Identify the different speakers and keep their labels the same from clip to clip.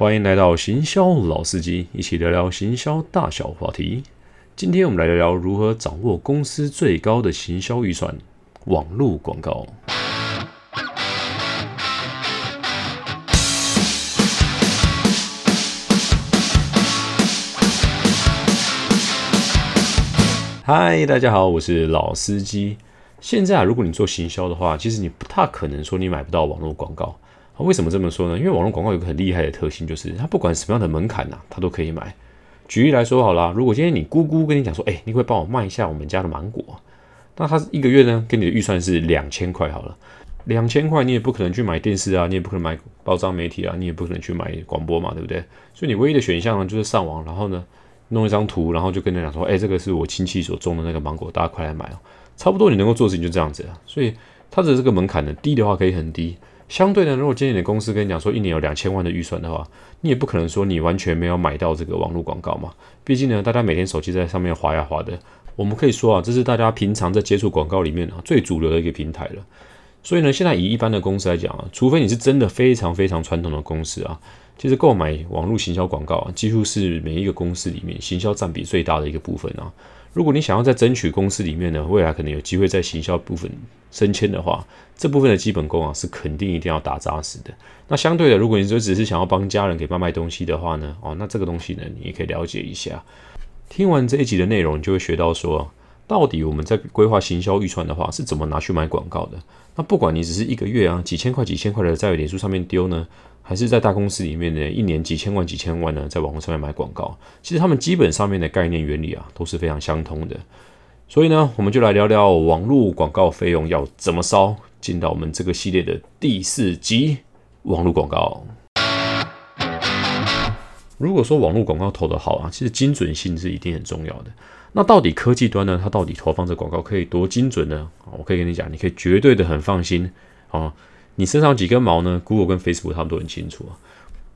Speaker 1: 欢迎来到行销老司机，一起聊聊行销大小话题。今天我们来聊聊如何掌握公司最高的行销预算——网络广告。嗨，大家好，我是老司机。现在啊，如果你做行销的话，其实你不太可能说你买不到网络广告。为什么这么说呢？因为网络广告有个很厉害的特性，就是它不管什么样的门槛呐，它都可以买。举例来说好了，如果今天你姑姑跟你讲说，哎，你会帮我卖一下我们家的芒果，那他一个月呢，给你的预算是两千块好了，两千块你也不可能去买电视啊，你也不可能买包装媒体啊，你也不可能去买广播嘛，对不对？所以你唯一的选项呢，就是上网，然后呢，弄一张图，然后就跟人讲说，哎，这个是我亲戚所种的那个芒果，大家快来买哦。差不多你能够做的事情就这样子啊，所以它的这个门槛呢，低的话可以很低。相对呢，如果今天你的公司跟你讲说一年有两千万的预算的话，你也不可能说你完全没有买到这个网络广告嘛。毕竟呢，大家每天手机在上面滑呀滑的，我们可以说啊，这是大家平常在接触广告里面啊最主流的一个平台了。所以呢，现在以一般的公司来讲啊，除非你是真的非常非常传统的公司啊，其实购买网络行销广告啊，几乎是每一个公司里面行销占比最大的一个部分啊。如果你想要在争取公司里面呢，未来可能有机会在行销部分升迁的话，这部分的基本功啊是肯定一定要打扎实的。那相对的，如果你说只是想要帮家人给卖卖东西的话呢，哦，那这个东西呢，你也可以了解一下。听完这一集的内容，你就会学到说，到底我们在规划行销预算的话，是怎么拿去买广告的。那不管你只是一个月啊几千块几千块的在脸书上面丢呢？还是在大公司里面呢，一年几千万几千万呢，在网络上面买广告，其实他们基本上面的概念原理啊，都是非常相通的。所以呢，我们就来聊聊网络广告费用要怎么烧，进到我们这个系列的第四集网络广告。如果说网络广告投的好啊，其实精准性是一定很重要的。那到底科技端呢，它到底投放这广告可以多精准呢？我可以跟你讲，你可以绝对的很放心啊。你身上几根毛呢？Google 跟 Facebook 他们都很清楚啊。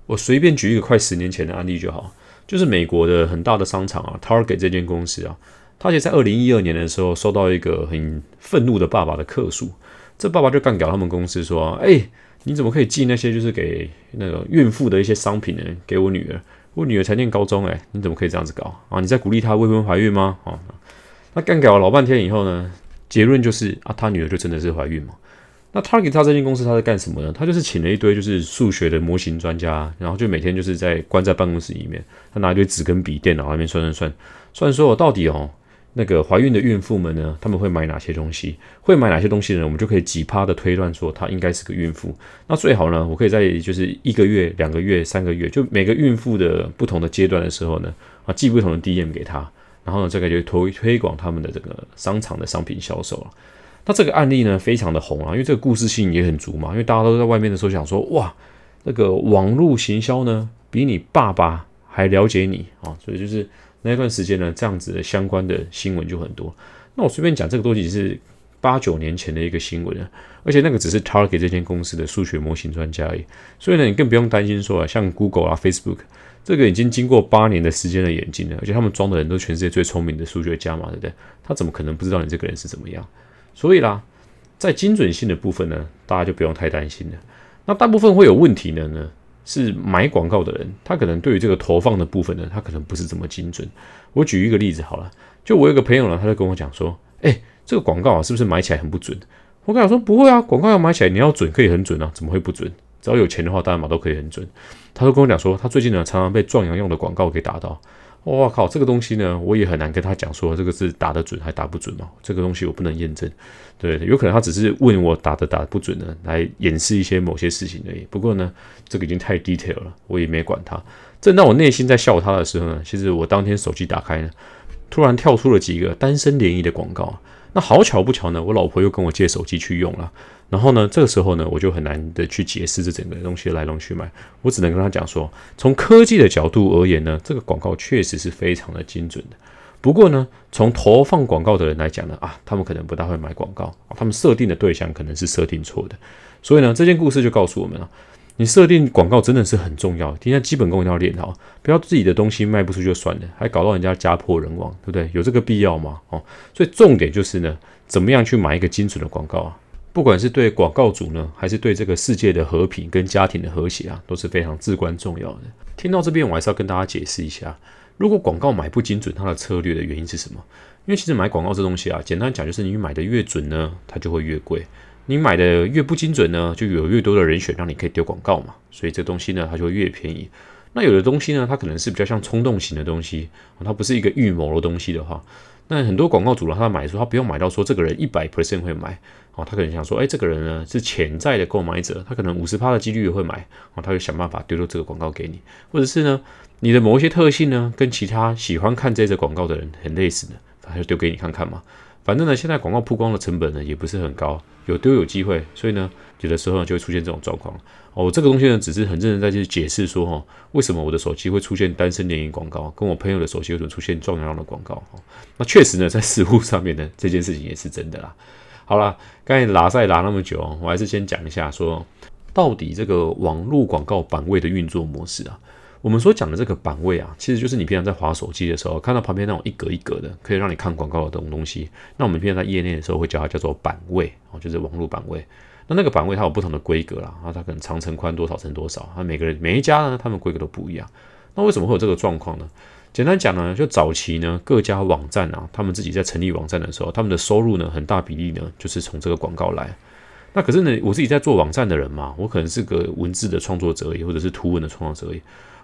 Speaker 1: 我随便举一个快十年前的案例就好，就是美国的很大的商场啊，Target 这间公司啊，它其实在二零一二年的时候收到一个很愤怒的爸爸的客诉，这爸爸就干掉他们公司说：“哎，你怎么可以寄那些就是给那个孕妇的一些商品呢？给我女儿，我女儿才念高中，哎，你怎么可以这样子搞啊？你在鼓励她未婚怀孕吗？啊，那干掉了老半天以后呢，结论就是啊，他女儿就真的是怀孕嘛。”那 Target 他这间公司他在干什么呢？他就是请了一堆就是数学的模型专家，然后就每天就是在关在办公室里面，他拿一堆纸跟笔电脑那边算算算，算说我到底哦那个怀孕的孕妇们呢，他们会买哪些东西？会买哪些东西呢？我们就可以几趴的推断说她应该是个孕妇。那最好呢，我可以在就是一个月、两个月、三个月，就每个孕妇的不同的阶段的时候呢，啊寄不同的 DM 给她，然后呢这个就推推广他们的这个商场的商品销售了。那这个案例呢，非常的红啊，因为这个故事性也很足嘛。因为大家都在外面的时候想说，哇，那个网络行销呢，比你爸爸还了解你啊，所以就是那一段时间呢，这样子的相关的新闻就很多。那我随便讲这个东西是八九年前的一个新闻啊，而且那个只是 Target 这间公司的数学模型专家而已。所以呢，你更不用担心说啊，像 Google 啊、Facebook 这个已经经过八年的时间的演进了，而且他们装的人都全世界最聪明的数学家嘛，对不对？他怎么可能不知道你这个人是怎么样？所以啦，在精准性的部分呢，大家就不用太担心了。那大部分会有问题的呢，是买广告的人，他可能对于这个投放的部分呢，他可能不是这么精准。我举一个例子好了，就我有个朋友呢，他就跟我讲说，哎，这个广告啊，是不是买起来很不准？我跟他说不会啊，广告要买起来你要准，可以很准啊，怎么会不准？只要有钱的话，当然嘛都可以很准。他就跟我讲说，他最近呢，常常被壮阳用的广告给打到。我靠，这个东西呢，我也很难跟他讲说这个字打得准还打不准嘛？这个东西我不能验证，对，有可能他只是问我打的打不准呢，来掩饰一些某些事情而已。不过呢，这个已经太 detail 了，我也没管他。正当我内心在笑他的时候呢，其实我当天手机打开呢，突然跳出了几个单身联谊的广告。那好巧不巧呢，我老婆又跟我借手机去用了。然后呢，这个时候呢，我就很难的去解释这整个东西的来龙去脉。我只能跟她讲说，从科技的角度而言呢，这个广告确实是非常的精准的。不过呢，从投放广告的人来讲呢，啊，他们可能不大会买广告，他们设定的对象可能是设定错的。所以呢，这件故事就告诉我们了，你设定广告真的是很重要。今天基本功要练好，不要自己的东西卖不出就算了，还搞到人家家破人亡，对不对？有这个必要吗？哦，所以重点就是呢，怎么样去买一个精准的广告啊？不管是对广告主呢，还是对这个世界的和平跟家庭的和谐啊，都是非常至关重要的。听到这边，我还是要跟大家解释一下，如果广告买不精准，它的策略的原因是什么？因为其实买广告这东西啊，简单讲就是你买的越准呢，它就会越贵；你买的越不精准呢，就有越多的人选让你可以丢广告嘛，所以这东西呢，它就会越便宜。那有的东西呢，它可能是比较像冲动型的东西，它不是一个预谋的东西的话。那很多广告主呢，他买的时候，他不用买到说这个人一百 percent 会买哦，他可能想说，哎，这个人呢是潜在的购买者，他可能五十趴的几率也会买哦，他就想办法丢丢这个广告给你，或者是呢，你的某一些特性呢，跟其他喜欢看这则广告的人很类似的，他就丢给你看看嘛。反正呢，现在广告曝光的成本呢也不是很高，有丢有机会，所以呢，有的时候就会出现这种状况。哦，这个东西呢只是很认真在去解释说，哈，为什么我的手机会出现单身联营广告，跟我朋友的手机为什么出现壮阳药的广告？哦，那确实呢，在实物上面呢，这件事情也是真的啦。好了，刚才拉赛拉那么久，我还是先讲一下，说到底这个网络广告版位的运作模式啊。我们所讲的这个版位啊，其实就是你平常在滑手机的时候，看到旁边那种一格一格的，可以让你看广告的这种东西。那我们平常在业内的时候，会叫它叫做版位哦，就是网络版位。那那个版位它有不同的规格啦，啊，它可能长乘宽多少乘多少，啊，每个人每一家呢，他们规格都不一样。那为什么会有这个状况呢？简单讲呢，就早期呢，各家网站啊，他们自己在成立网站的时候，他们的收入呢，很大比例呢，就是从这个广告来。那可是呢，我自己在做网站的人嘛，我可能是个文字的创作者也，或者是图文的创作者。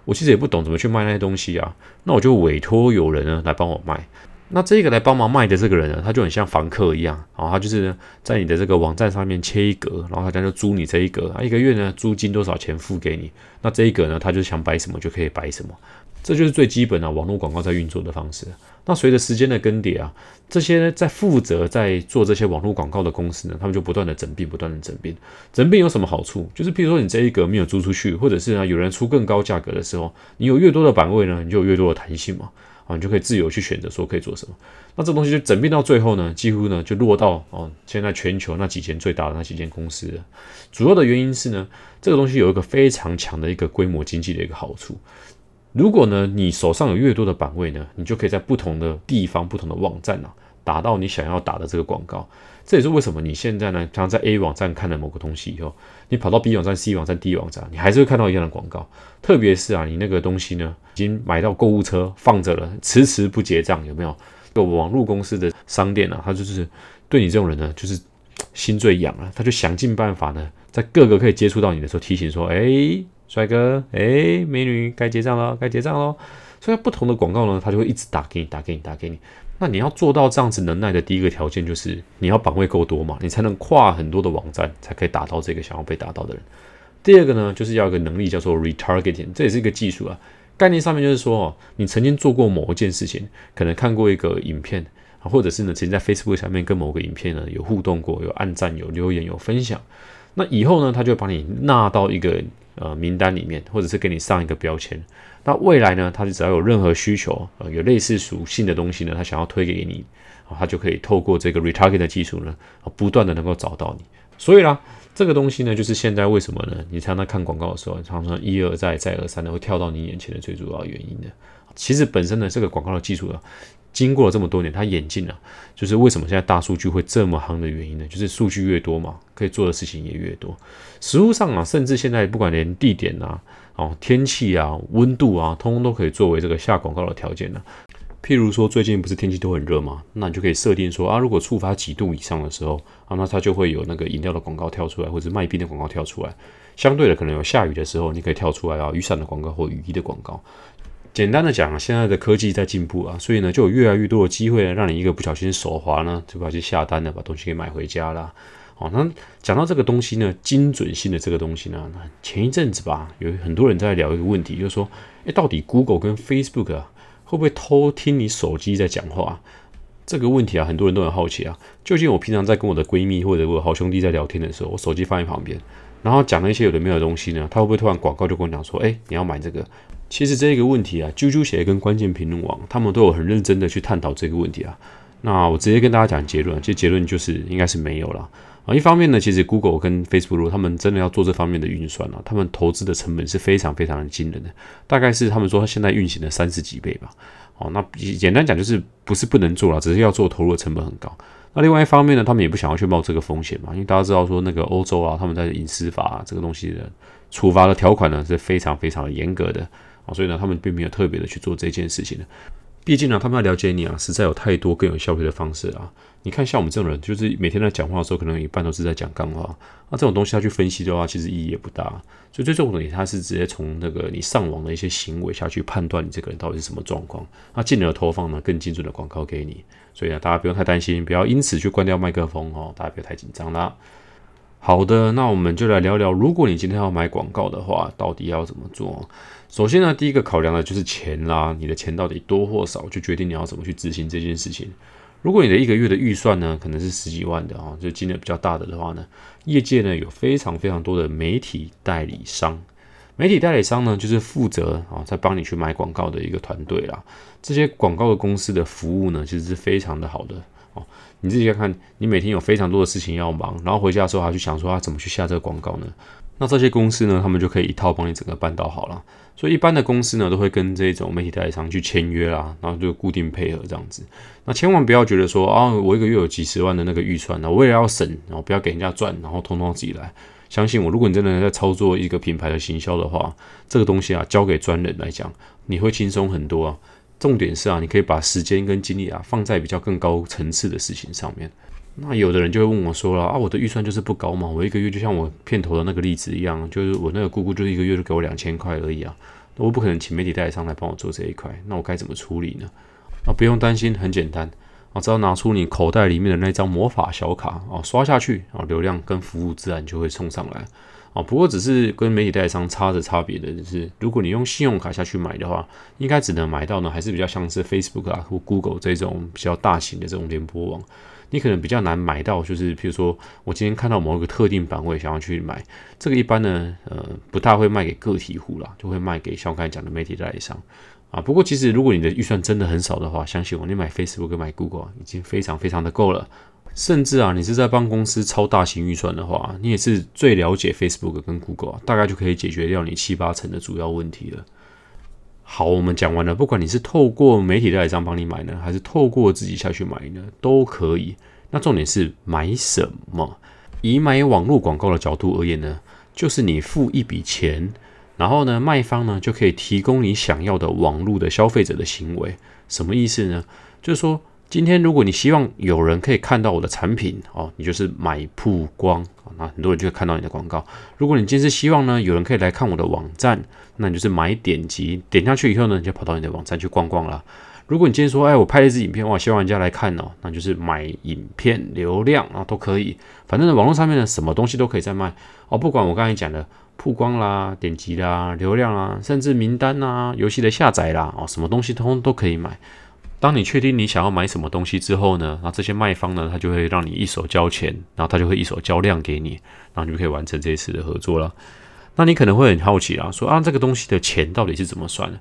Speaker 1: 我其实也不懂怎么去卖那些东西啊，那我就委托有人呢来帮我卖。那这个来帮忙卖的这个人呢，他就很像房客一样，然后他就是在你的这个网站上面切一格，然后他就租你这一格啊，一个月呢租金多少钱付给你。那这一格呢，他就想摆什么就可以摆什么。这就是最基本的网络广告在运作的方式。那随着时间的更迭啊，这些在负责在做这些网络广告的公司呢，他们就不断的整并，不断的整并。整并有什么好处？就是譬如说你这一格没有租出去，或者是呢有人出更高价格的时候，你有越多的版位呢，你就有越多的弹性嘛，啊，你就可以自由去选择说可以做什么。那这东西就整并到最后呢，几乎呢就落到哦，现在全球那几间最大的那几间公司。主要的原因是呢，这个东西有一个非常强的一个规模经济的一个好处。如果呢，你手上有越多的版位呢，你就可以在不同的地方、不同的网站啊，打到你想要打的这个广告。这也是为什么你现在呢，常在 A 网站看了某个东西以后，你跑到 B 网站、C 网站、D 网站，你还是会看到一样的广告。特别是啊，你那个东西呢，已经买到购物车放着了，迟迟不结账，有没有？个网络公司的商店啊，他就是对你这种人呢，就是心最痒了，他就想尽办法呢，在各个可以接触到你的时候提醒说，哎。帅哥，哎，美女，该结账了，该结账喽。所以不同的广告呢，它就会一直打给你，打给你，打给你。那你要做到这样子能耐的第一个条件，就是你要版位够多嘛，你才能跨很多的网站，才可以打到这个想要被打到的人。第二个呢，就是要一个能力叫做 retargeting，这也是一个技术啊。概念上面就是说，哦，你曾经做过某一件事情，可能看过一个影片，或者是呢，曾经在 Facebook 上面跟某个影片呢有互动过，有按赞、有留言、有分享。那以后呢，他就把你纳到一个。呃，名单里面，或者是给你上一个标签。那未来呢，他就只要有任何需求，呃，有类似属性的东西呢，他想要推给你，啊，他就可以透过这个 retarget 的技术呢，不断的能够找到你。所以啦，这个东西呢，就是现在为什么呢？你常常看广告的时候，常常一而再，再而三的会跳到你眼前的最主要原因的。其实本身呢，这个广告的技术啊。经过了这么多年，它演进了，就是为什么现在大数据会这么夯的原因呢？就是数据越多嘛，可以做的事情也越多。实物上啊，甚至现在不管连地点啊、哦天气啊、温度啊，通通都可以作为这个下广告的条件呢。譬如说最近不是天气都很热嘛，那你就可以设定说啊，如果触发几度以上的时候啊，那它就会有那个饮料的广告跳出来，或者卖冰的广告跳出来。相对的，可能有下雨的时候，你可以跳出来啊，雨伞的广告或雨衣的广告。简单的讲啊，现在的科技在进步啊，所以呢，就有越来越多的机会让你一个不小心手滑呢，就把去下单了，把东西给买回家了。哦，那讲到这个东西呢，精准性的这个东西呢，前一阵子吧，有很多人在聊一个问题，就是说，哎，到底 Google 跟 Facebook 啊，会不会偷听你手机在讲话？这个问题啊，很多人都很好奇啊。究竟我平常在跟我的闺蜜或者我好兄弟在聊天的时候，我手机放在旁边，然后讲了一些有的没有的东西呢，他会不会突然广告就跟我讲说，哎，你要买这个？其实这个问题啊，啾啾鞋跟关键评论网他们都有很认真的去探讨这个问题啊。那我直接跟大家讲结论，其实结论就是应该是没有了啊。一方面呢，其实 Google 跟 Facebook 他们真的要做这方面的运算啊，他们投资的成本是非常非常的惊人的，大概是他们说现在运行的三十几倍吧。哦，那简单讲就是不是不能做了，只是要做投入的成本很高。那另外一方面呢，他们也不想要去冒这个风险嘛，因为大家知道说那个欧洲啊，他们在隐私法这个东西的处罚的条款呢是非常非常严格的啊，所以呢，他们并没有特别的去做这件事情的。毕竟呢，他们要了解你啊，实在有太多更有效率的方式啊。你看，像我们这种人，就是每天在讲话的时候，可能一半都是在讲干话。那这种东西要去分析的话，其实意义也不大。所以最重点，他是直接从那个你上网的一些行为下去判断你这个人到底是什么状况，那进而投放呢更精准的广告给你。所以呢，大家不用太担心，不要因此去关掉麦克风哦，大家不要太紧张啦。好的，那我们就来聊聊，如果你今天要买广告的话，到底要怎么做？首先呢，第一个考量的就是钱啦，你的钱到底多或少，就决定你要怎么去执行这件事情。如果你的一个月的预算呢，可能是十几万的啊，就金额比较大的的话呢，业界呢有非常非常多的媒体代理商。媒体代理商呢，就是负责啊，在帮你去买广告的一个团队啦。这些广告的公司的服务呢，其实是非常的好的哦。你自己看看，你每天有非常多的事情要忙，然后回家的时候还去想说，他怎么去下这个广告呢？那这些公司呢，他们就可以一套帮你整个办到好了。所以一般的公司呢，都会跟这种媒体代理商去签约啦，然后就固定配合这样子。那千万不要觉得说啊，我一个月有几十万的那个预算呢，我为了要省，然后不要给人家赚，然后通通自己来。相信我，如果你真的在操作一个品牌的行销的话，这个东西啊，交给专人来讲，你会轻松很多啊。重点是啊，你可以把时间跟精力啊，放在比较更高层次的事情上面。那有的人就会问我说了啊，我的预算就是不高嘛，我一个月就像我片头的那个例子一样，就是我那个姑姑就一个月就给我两千块而已啊，那我不可能请媒体代理商来帮我做这一块，那我该怎么处理呢？啊，不用担心，很简单啊，只要拿出你口袋里面的那张魔法小卡啊，刷下去啊，流量跟服务自然就会冲上来啊。不过只是跟媒体代理商差着差别的，就是如果你用信用卡下去买的话，应该只能买到呢，还是比较像是 Facebook 啊或 Google 这种比较大型的这种联播网。你可能比较难买到，就是比如说我今天看到某一个特定版位想要去买，这个一般呢，呃，不大会卖给个体户啦，就会卖给像我刚才讲的媒体代理商啊。不过其实如果你的预算真的很少的话，相信我，你买 Facebook 跟买 Google 已经非常非常的够了。甚至啊，你是在帮公司超大型预算的话，你也是最了解 Facebook 跟 Google，大概就可以解决掉你七八成的主要问题了。好，我们讲完了。不管你是透过媒体代理商帮你买呢，还是透过自己下去买呢，都可以。那重点是买什么？以买网络广告的角度而言呢，就是你付一笔钱，然后呢，卖方呢就可以提供你想要的网络的消费者的行为。什么意思呢？就是说，今天如果你希望有人可以看到我的产品哦，你就是买曝光啊，那很多人就会看到你的广告。如果你今天是希望呢，有人可以来看我的网站。那你就是买点击，点下去以后呢，你就跑到你的网站去逛逛了。如果你今天说，哎，我拍了一支影片，哇，希望人家来看哦，那就是买影片流量啊，都可以。反正网络上面呢，什么东西都可以在卖哦。不管我刚才讲的曝光啦、点击啦、流量啦，甚至名单啦、游戏的下载啦，哦，什么东西通通都可以买。当你确定你想要买什么东西之后呢，那这些卖方呢，他就会让你一手交钱，然后他就会一手交量给你，然后你就可以完成这一次的合作了。那你可能会很好奇啦，说啊，这个东西的钱到底是怎么算的？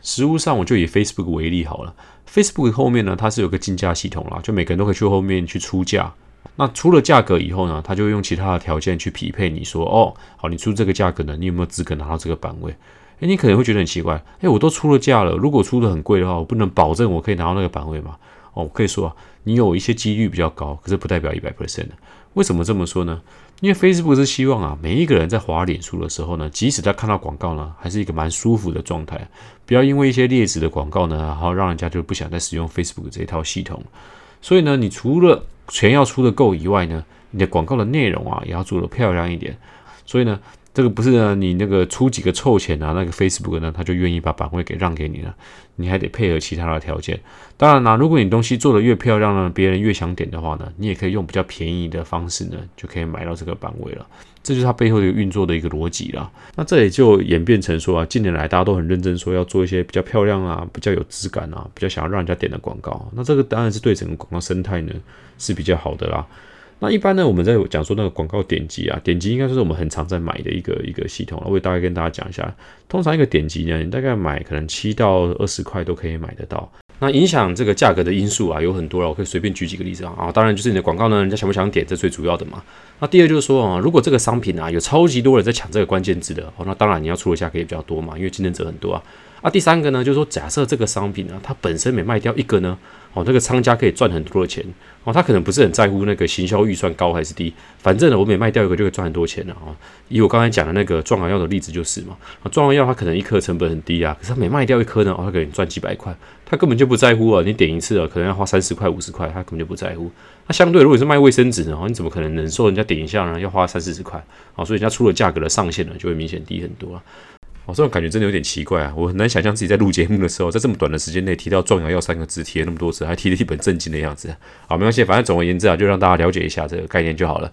Speaker 1: 实物上，我就以 Facebook 为例好了。Facebook 后面呢，它是有个竞价系统啦，就每个人都可以去后面去出价。那出了价格以后呢，他就用其他的条件去匹配。你说哦，好，你出这个价格呢，你有没有资格拿到这个版位？诶，你可能会觉得很奇怪，诶，我都出了价了，如果出的很贵的话，我不能保证我可以拿到那个版位吗？哦，我可以说啊，你有一些几率比较高，可是不代表一百 percent 的。为什么这么说呢？因为 Facebook 是希望啊，每一个人在滑脸书的时候呢，即使他看到广告呢，还是一个蛮舒服的状态，不要因为一些劣质的广告呢，然后让人家就不想再使用 Facebook 这一套系统。所以呢，你除了钱要出的够以外呢，你的广告的内容啊，也要做的漂亮一点。所以呢。这个不是呢，你那个出几个臭钱啊，那个 Facebook 呢，他就愿意把版位给让给你了，你还得配合其他的条件。当然啦，如果你东西做的越漂亮呢，别人越想点的话呢，你也可以用比较便宜的方式呢，就可以买到这个版位了。这就是它背后的一个运作的一个逻辑啦。那这也就演变成说啊，近年来大家都很认真说要做一些比较漂亮啊、比较有质感啊、比较想要让人家点的广告。那这个当然是对整个广告生态呢是比较好的啦。那一般呢，我们在讲说那个广告点击啊，点击应该说是我们很常在买的一个一个系统了。我大概跟大家讲一下，通常一个点击呢，你大概买可能七到二十块都可以买得到。那影响这个价格的因素啊，有很多了。我可以随便举几个例子啊。啊，当然就是你的广告呢，人家想不想点，这最主要的嘛。那第二就是说啊，如果这个商品啊有超级多人在抢这个关键字的，哦，那当然你要出的价格也比较多嘛，因为竞争者很多啊。啊，第三个呢，就是说假设这个商品呢，它本身每卖掉一个呢，哦，那个商家可以赚很多的钱哦，他可能不是很在乎那个行销预算高还是低，反正呢，我每卖掉一个就会赚很多钱了啊。以我刚才讲的那个壮阳药的例子就是嘛，啊，壮阳药它可能一颗成本很低啊，可是它每卖掉一颗呢，哦，它可以赚几百块，他根本就不在乎啊。你点一次啊，可能要花三十块五十块，他根本就不在乎。那相对如果是卖卫生纸呢，哦，你怎么可能忍受人家点一下呢？要花三四十块啊，所以人家出了价格的上限呢，就会明显低很多啊。哦，这种感觉真的有点奇怪啊！我很难想象自己在录节目的时候，在这么短的时间内提到“壮阳药”三个字，提了那么多次，还提了一本正经的样子。好，没关系，反正总而言之啊，就让大家了解一下这个概念就好了。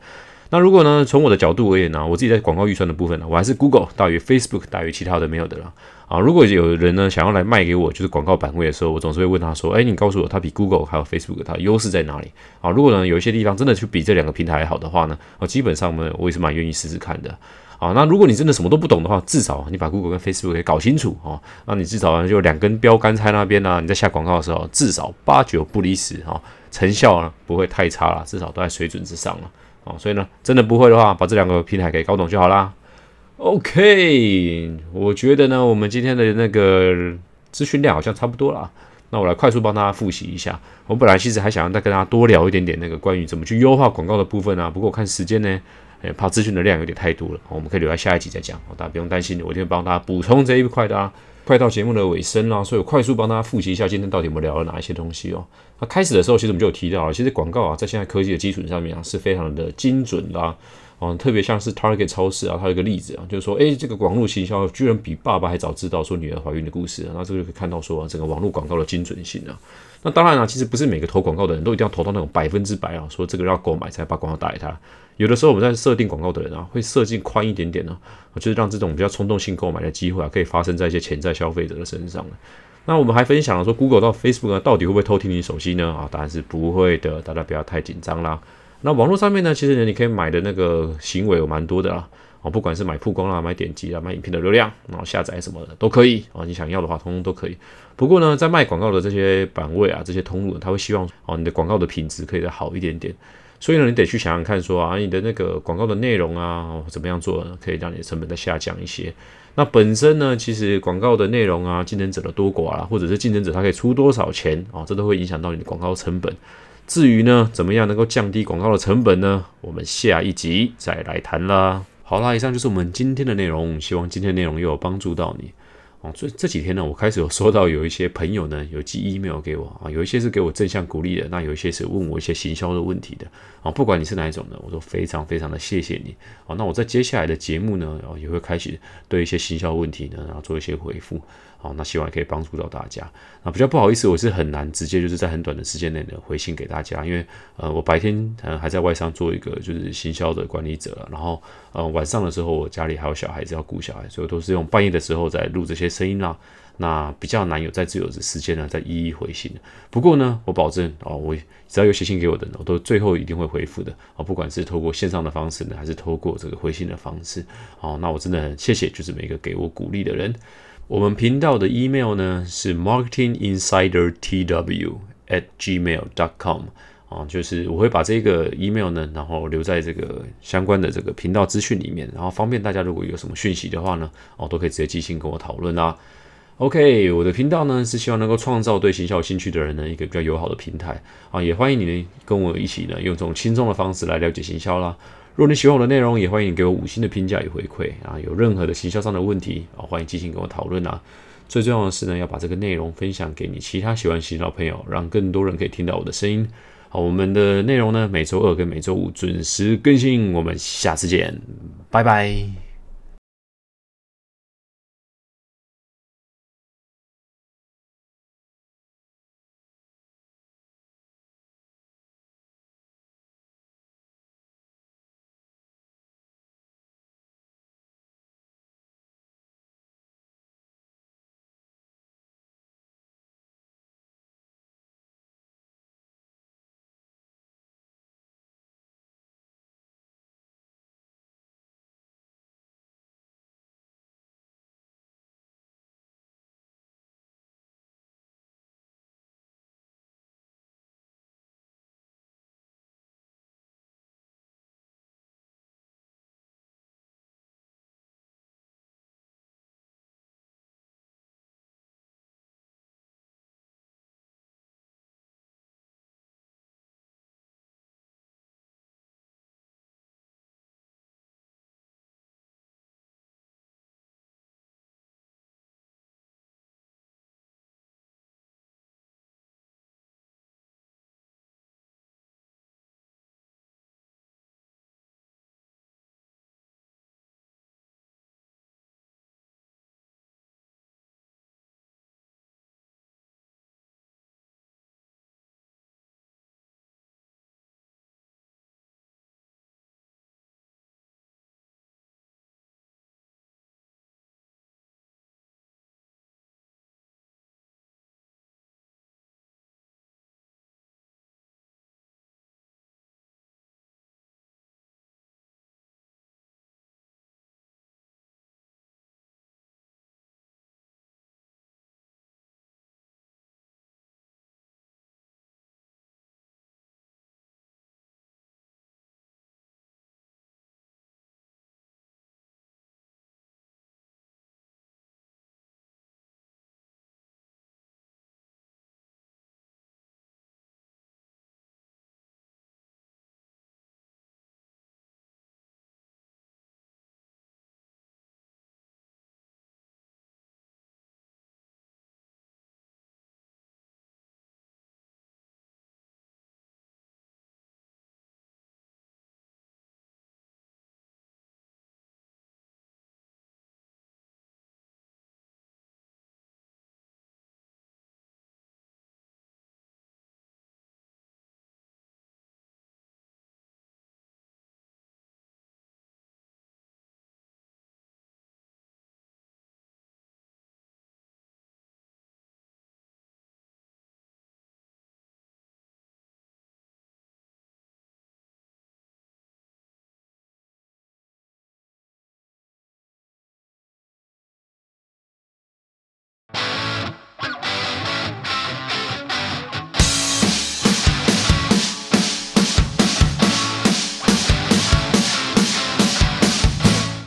Speaker 1: 那如果呢，从我的角度而言呢，我自己在广告预算的部分呢，我还是 Google 大于 Facebook 大于其他的没有的了。啊，如果有人呢想要来卖给我，就是广告版位的时候，我总是会问他说：“哎，你告诉我，它比 Google 还有 Facebook 它优势在哪里？”啊，如果呢有一些地方真的去比这两个平台好的话呢，啊，基本上呢我也是蛮愿意试试看的。啊，那如果你真的什么都不懂的话，至少你把 Google 跟 Facebook 给搞清楚啊，那你至少就两根标杆在那边呢，你在下广告的时候，至少八九不离十哈，成效呢不会太差了，至少都在水准之上了。啊，所以呢，真的不会的话，把这两个平台给搞懂就好啦。OK，我觉得呢，我们今天的那个资讯量好像差不多了。那我来快速帮大家复习一下。我本来其实还想再跟大家多聊一点点那个关于怎么去优化广告的部分啊。不过我看时间呢，哎，怕资讯的量有点太多了，我们可以留在下一集再讲。大家不用担心，我一定会帮大家补充这一块的啊。快到节目的尾声了，所以我快速帮大家复习一下今天到底我们聊了哪一些东西哦。那开始的时候，其实我们就有提到了，其实广告啊，在现在科技的基础上面啊，是非常的精准的。哦，特别像是 Target 超市啊，它有个例子啊，就是说，诶，这个网络行销居然比爸爸还早知道说女儿怀孕的故事啊，那这个就可以看到说整个网络广告的精准性啊。那当然了，其实不是每个投广告的人都一定要投到那种百分之百啊，说这个要购买才把广告打给他。有的时候我们在设定广告的人啊，会设计宽一点点呢，就是让这种比较冲动性购买的机会啊，可以发生在一些潜在消费者的身上那我们还分享了说，Google 到 Facebook 到底会不会偷听你手机呢？啊，答案是不会的，大家不要太紧张啦。那网络上面呢，其实呢，你可以买的那个行为有蛮多的啦，哦，不管是买曝光啦、买点击啦、买影片的流量，然后下载什么的都可以哦，你想要的话，通通都可以。不过呢，在卖广告的这些版位啊、这些通路，他会希望哦，你的广告的品质可以再好一点点。所以呢，你得去想想看，说啊，你的那个广告的内容啊，怎么样做呢可以让你的成本再下降一些？那本身呢，其实广告的内容啊，竞争者的多寡啦，或者是竞争者他可以出多少钱啊，这都会影响到你的广告成本。至于呢，怎么样能够降低广告的成本呢？我们下一集再来谈啦。好啦，以上就是我们今天的内容，希望今天的内容又有帮助到你。哦，这这几天呢，我开始有收到有一些朋友呢，有寄 email 给我啊，有一些是给我正向鼓励的，那有一些是问我一些行销的问题的啊。不管你是哪一种的，我都非常非常的谢谢你。啊，那我在接下来的节目呢，也会开始对一些行销问题呢，然后做一些回复。好，那希望也可以帮助到大家。那比较不好意思，我是很难直接就是在很短的时间内呢回信给大家，因为呃我白天呃还在外商做一个就是行销的管理者，然后呃晚上的时候我家里还有小孩子要顾小孩，所以都是用半夜的时候在录这些声音啦。那比较难有在自由的时间呢再一一回信。不过呢，我保证哦，我只要有写信给我的，我都最后一定会回复的啊，不管是透过线上的方式呢，还是透过这个回信的方式。好，那我真的很谢谢，就是每一个给我鼓励的人。我们频道的 email 呢是 marketinginsidertw at gmail dot com 啊，就是我会把这个 email 呢，然后留在这个相关的这个频道资讯里面，然后方便大家如果有什么讯息的话呢，哦，都可以直接寄信跟我讨论啦。OK，我的频道呢是希望能够创造对行销有兴趣的人呢一个比较友好的平台啊，也欢迎你呢跟我一起呢用这种轻松的方式来了解行销啦。如果你喜欢我的内容，也欢迎给我五星的评价与回馈啊！有任何的行销上的问题啊，欢迎进行跟我讨论啊！最重要的是呢，要把这个内容分享给你其他喜欢行销的朋友，让更多人可以听到我的声音。好，我们的内容呢，每周二跟每周五准时更新，我们下次见，拜拜。